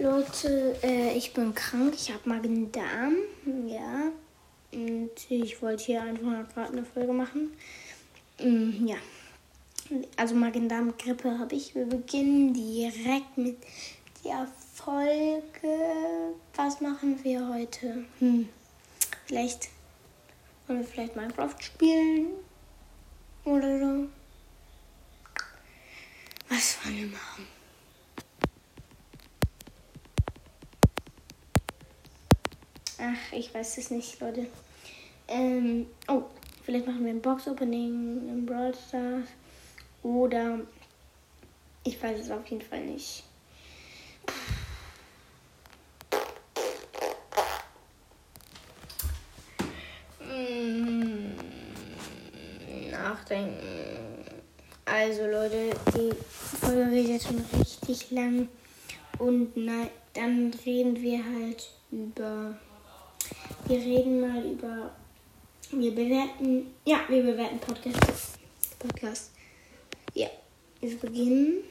Leute, äh, ich bin krank, ich habe Magen-Darm, ja. Und ich wollte hier einfach gerade eine Folge machen. Mm, ja. Also Magen-Darm-Grippe habe ich. Wir beginnen direkt mit der Folge. Was machen wir heute? Hm. Vielleicht wollen wir vielleicht Minecraft spielen. Oder so. Was wollen wir machen? Ich weiß es nicht, Leute. Ähm, oh, vielleicht machen wir ein Box-Opening im Brawl Stars. Oder ich weiß es auf jeden Fall nicht. Hm, nachdenken. Also Leute, die Folge geht jetzt schon richtig lang. Und na, dann reden wir halt über wir reden mal über. Wir bewerten. Ja, wir bewerten Podcast. Podcast. Ja. Wir beginnen.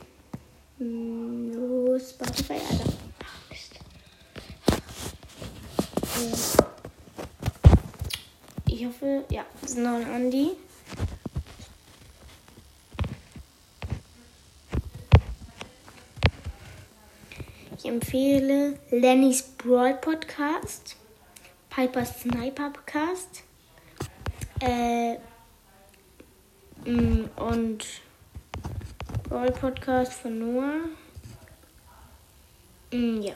Los, Spotify, Alter. Mist. Ich hoffe, ja, das ist noch ein Andi. Ich empfehle Lennys Brawl Podcast. Piper Sniper Podcast. Äh, mm, und Brawl Podcast von Noah. Mm, ja.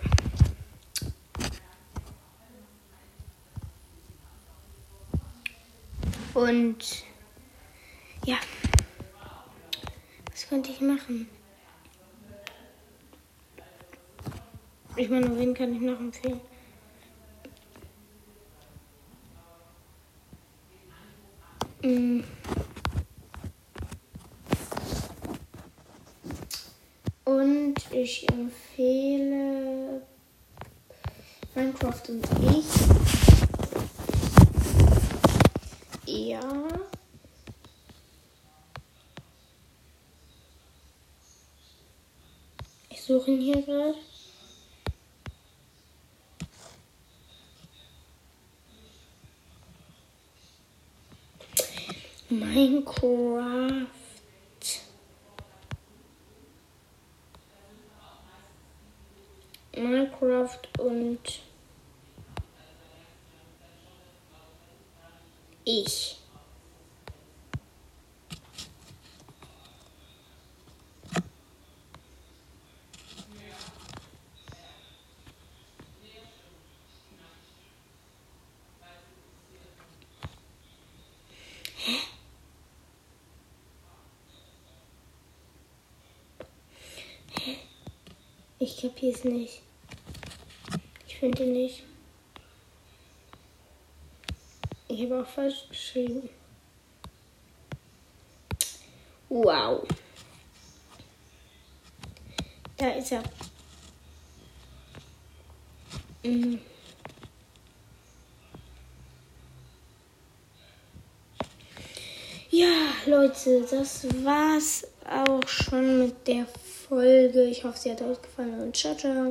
Und ja, was könnte ich machen? Ich meine, wen kann ich noch empfehlen? Und ich empfehle Minecraft und ich. Ja. Ich suche ihn hier gerade. Minecraft. Minecraft und ich. Ich kapiere es nicht. Ich finde nicht. Ich habe auch falsch geschrieben. Wow. Da ist er. Mhm. Ja, Leute, das war's auch schon mit der Folge. Ich hoffe, sie hat euch gefallen und ciao, ciao.